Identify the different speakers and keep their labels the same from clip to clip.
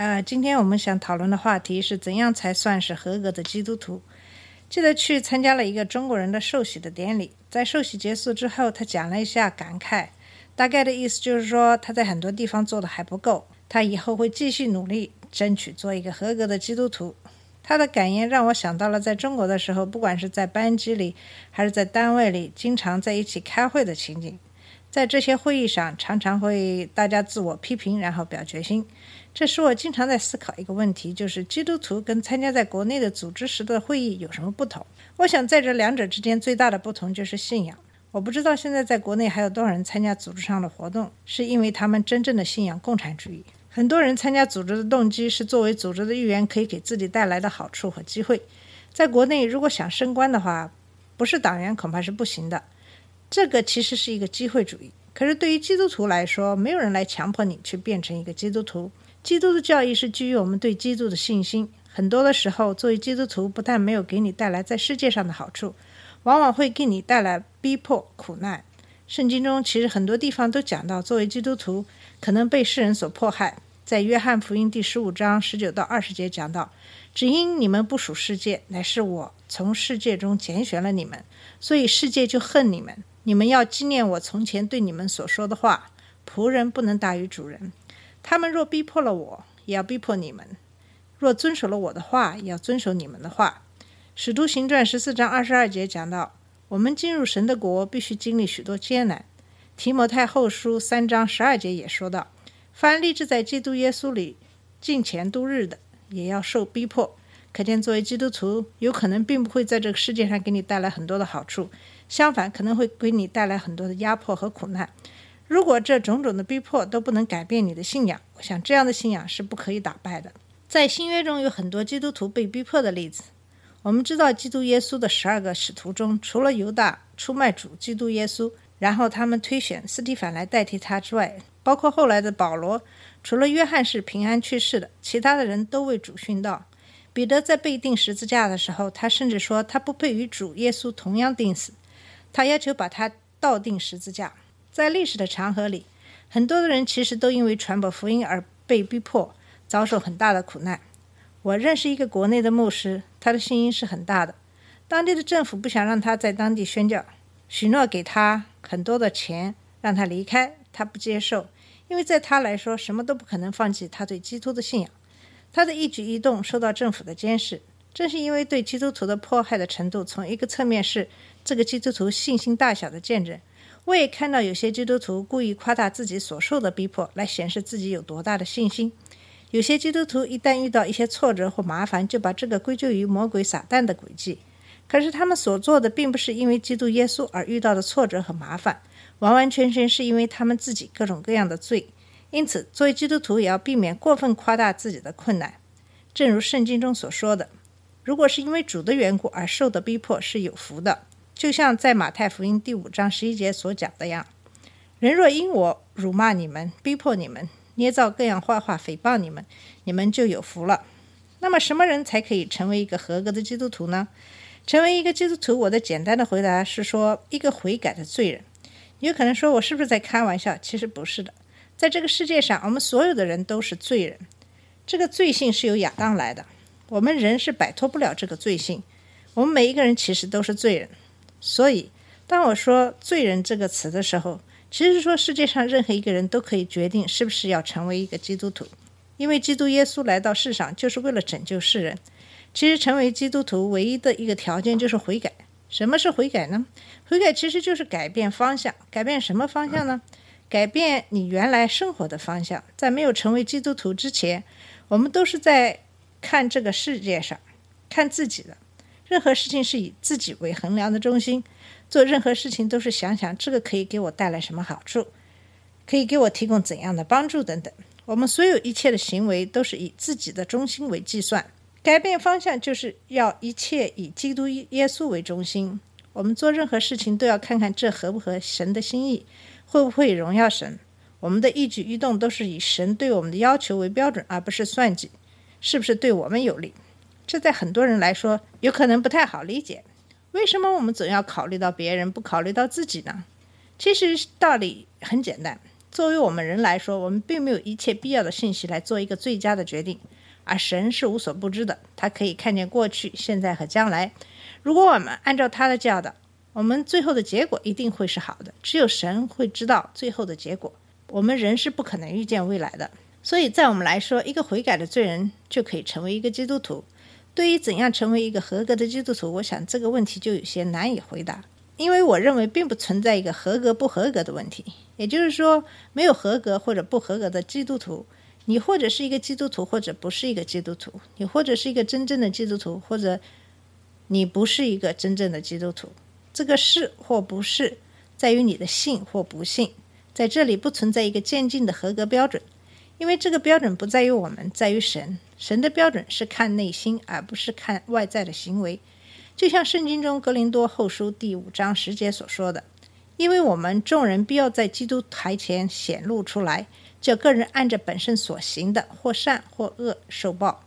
Speaker 1: 呃，今天我们想讨论的话题是怎样才算是合格的基督徒。记得去参加了一个中国人的寿喜的典礼，在寿喜结束之后，他讲了一下感慨，大概的意思就是说他在很多地方做的还不够，他以后会继续努力，争取做一个合格的基督徒。他的感言让我想到了在中国的时候，不管是在班级里还是在单位里，经常在一起开会的情景。在这些会议上，常常会大家自我批评，然后表决心。这使我经常在思考一个问题，就是基督徒跟参加在国内的组织时的会议有什么不同？我想在这两者之间最大的不同就是信仰。我不知道现在在国内还有多少人参加组织上的活动，是因为他们真正的信仰共产主义。很多人参加组织的动机是作为组织的一员，可以给自己带来的好处和机会。在国内，如果想升官的话，不是党员恐怕是不行的。这个其实是一个机会主义。可是对于基督徒来说，没有人来强迫你去变成一个基督徒。基督的教义是基于我们对基督的信心。很多的时候，作为基督徒，不但没有给你带来在世界上的好处，往往会给你带来逼迫、苦难。圣经中其实很多地方都讲到，作为基督徒可能被世人所迫害。在约翰福音第十五章十九到二十节讲到，只因你们不属世界，乃是我从世界中拣选了你们，所以世界就恨你们。你们要纪念我从前对你们所说的话：仆人不能大于主人。他们若逼迫了我，也要逼迫你们；若遵守了我的话，也要遵守你们的话。使徒行传十四章二十二节讲到，我们进入神的国必须经历许多艰难。提摩太后书三章十二节也说到，凡立志在基督耶稣里敬虔度日的，也要受逼迫。可见，作为基督徒，有可能并不会在这个世界上给你带来很多的好处，相反，可能会给你带来很多的压迫和苦难。如果这种种的逼迫都不能改变你的信仰，我想这样的信仰是不可以打败的。在新约中有很多基督徒被逼迫的例子。我们知道，基督耶稣的十二个使徒中，除了犹大出卖主基督耶稣，然后他们推选斯蒂凡来代替他之外，包括后来的保罗，除了约翰是平安去世的，其他的人都为主殉道。彼得在被钉十字架的时候，他甚至说他不配与主耶稣同样钉死，他要求把他倒定十字架。在历史的长河里，很多的人其实都因为传播福音而被逼迫，遭受很大的苦难。我认识一个国内的牧师，他的信心是很大的，当地的政府不想让他在当地宣教，许诺给他很多的钱让他离开，他不接受，因为在他来说，什么都不可能放弃他对基督的信仰。他的一举一动受到政府的监视，正是因为对基督徒的迫害的程度，从一个侧面是这个基督徒信心大小的见证。我也看到有些基督徒故意夸大自己所受的逼迫，来显示自己有多大的信心。有些基督徒一旦遇到一些挫折或麻烦，就把这个归咎于魔鬼撒旦的诡计。可是他们所做的，并不是因为基督耶稣而遇到的挫折和麻烦，完完全全是因为他们自己各种各样的罪。因此，作为基督徒也要避免过分夸大自己的困难。正如圣经中所说的，如果是因为主的缘故而受的逼迫，是有福的。就像在马太福音第五章十一节所讲的样，人若因我辱骂你们、逼迫你们、捏造各样坏话诽谤你们，你们就有福了。那么，什么人才可以成为一个合格的基督徒呢？成为一个基督徒，我的简单的回答是说，一个悔改的罪人。你有可能说我是不是在开玩笑？其实不是的。在这个世界上，我们所有的人都是罪人。这个罪性是由亚当来的，我们人是摆脱不了这个罪性。我们每一个人其实都是罪人。所以，当我说“罪人”这个词的时候，其实说世界上任何一个人都可以决定是不是要成为一个基督徒，因为基督耶稣来到世上就是为了拯救世人。其实，成为基督徒唯一的一个条件就是悔改。什么是悔改呢？悔改其实就是改变方向。改变什么方向呢？改变你原来生活的方向。在没有成为基督徒之前，我们都是在看这个世界上，看自己的。任何事情是以自己为衡量的中心，做任何事情都是想想这个可以给我带来什么好处，可以给我提供怎样的帮助等等。我们所有一切的行为都是以自己的中心为计算。改变方向就是要一切以基督耶稣为中心。我们做任何事情都要看看这合不合神的心意，会不会荣耀神。我们的一举一动都是以神对我们的要求为标准，而不是算计是不是对我们有利。这在很多人来说有可能不太好理解。为什么我们总要考虑到别人，不考虑到自己呢？其实道理很简单。作为我们人来说，我们并没有一切必要的信息来做一个最佳的决定，而神是无所不知的，他可以看见过去、现在和将来。如果我们按照他的教导，我们最后的结果一定会是好的。只有神会知道最后的结果，我们人是不可能预见未来的。所以在我们来说，一个悔改的罪人就可以成为一个基督徒。对于怎样成为一个合格的基督徒，我想这个问题就有些难以回答，因为我认为并不存在一个合格不合格的问题。也就是说，没有合格或者不合格的基督徒，你或者是一个基督徒，或者不是一个基督徒；你或者是一个真正的基督徒，或者你不是一个真正的基督徒。这个是或不是，在于你的信或不信。在这里不存在一个渐进的合格标准。因为这个标准不在于我们，在于神。神的标准是看内心，而不是看外在的行为。就像圣经中格林多后书第五章十节所说的：“因为我们众人必要在基督台前显露出来，叫个人按着本身所行的，或善或恶受报。”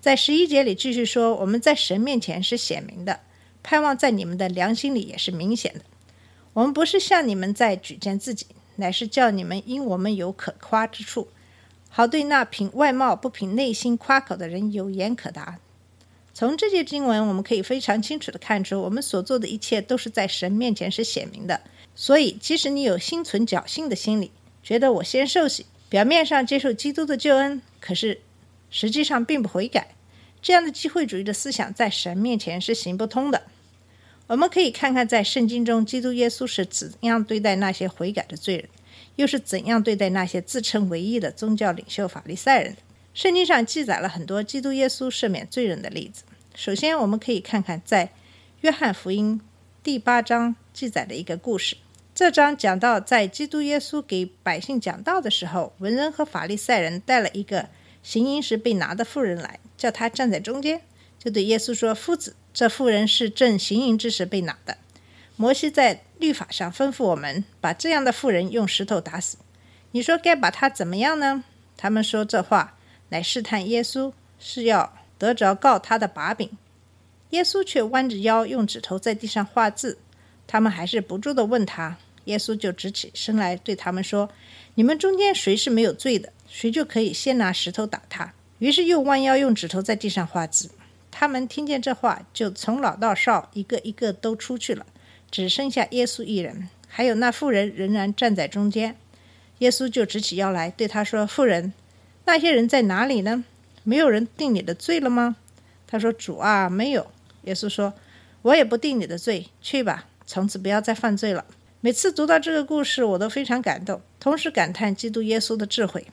Speaker 1: 在十一节里继续说：“我们在神面前是显明的，盼望在你们的良心里也是明显的。我们不是向你们在举荐自己，乃是叫你们因我们有可夸之处。”好，对那凭外貌不凭内心夸口的人有言可答。从这些经文，我们可以非常清楚的看出，我们所做的一切都是在神面前是显明的。所以，即使你有心存侥幸的心理，觉得我先受洗，表面上接受基督的救恩，可是实际上并不悔改，这样的机会主义的思想在神面前是行不通的。我们可以看看在圣经中，基督耶稣是怎样对待那些悔改的罪人。又是怎样对待那些自称唯一的宗教领袖法利赛人？圣经上记载了很多基督耶稣赦免罪人的例子。首先，我们可以看看在约翰福音第八章记载的一个故事。这章讲到，在基督耶稣给百姓讲道的时候，文人和法利赛人带了一个行淫时被拿的妇人来，叫他站在中间，就对耶稣说：“夫子，这妇人是正行淫之时被拿的。”摩西在律法上吩咐我们把这样的妇人用石头打死。你说该把他怎么样呢？他们说这话乃试探耶稣，是要得着告他的把柄。耶稣却弯着腰用指头在地上画字。他们还是不住地问他。耶稣就直起身来对他们说：“你们中间谁是没有罪的，谁就可以先拿石头打他。”于是又弯腰用指头在地上画字。他们听见这话，就从老到少一个一个都出去了。只剩下耶稣一人，还有那妇人仍然站在中间。耶稣就直起腰来对他说：“妇人，那些人在哪里呢？没有人定你的罪了吗？”他说：“主啊，没有。”耶稣说：“我也不定你的罪，去吧，从此不要再犯罪了。”每次读到这个故事，我都非常感动，同时感叹基督耶稣的智慧。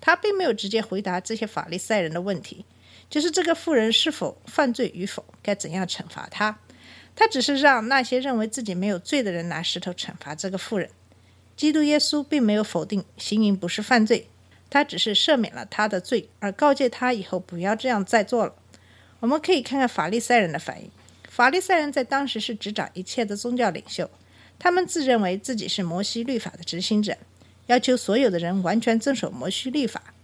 Speaker 1: 他并没有直接回答这些法利赛人的问题，就是这个妇人是否犯罪与否，该怎样惩罚他。他只是让那些认为自己没有罪的人拿石头惩罚这个妇人。基督耶稣并没有否定行淫不是犯罪，他只是赦免了他的罪，而告诫他以后不要这样再做了。我们可以看看法利赛人的反应。法利赛人在当时是执掌一切的宗教领袖，他们自认为自己是摩西律法的执行者，要求所有的人完全遵守摩西律法。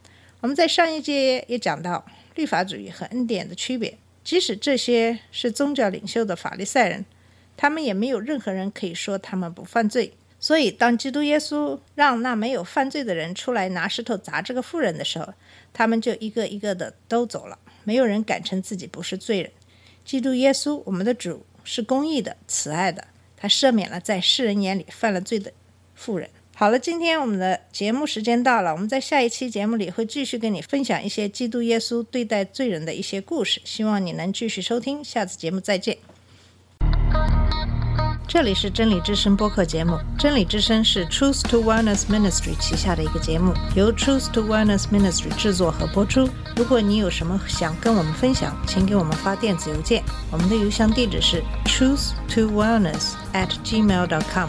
Speaker 1: 我们在上一节也讲到律法主义和恩典的区别。即使这些是宗教领袖的法利赛人，他们也没有任何人可以说他们不犯罪。所以，当基督耶稣让那没有犯罪的人出来拿石头砸这个妇人的时候，他们就一个一个的都走了，没有人敢称自己不是罪人。基督耶稣，我们的主是公义的、慈爱的，他赦免了在世人眼里犯了罪的妇人。好了，今天我们的节目时间到了，我们在下一期节目里会继续跟你分享一些基督耶稣对待罪人的一些故事，希望你能继续收听。下次节目再见。这里是真理之声播客节目，真理之声是 Truth to Wellness Ministry 旗下的一个节目，由 Truth to Wellness Ministry 制作和播出。如果你有什么想跟我们分享，请给我们发电子邮件，我们的邮箱地址是 truth to wellness at gmail.com。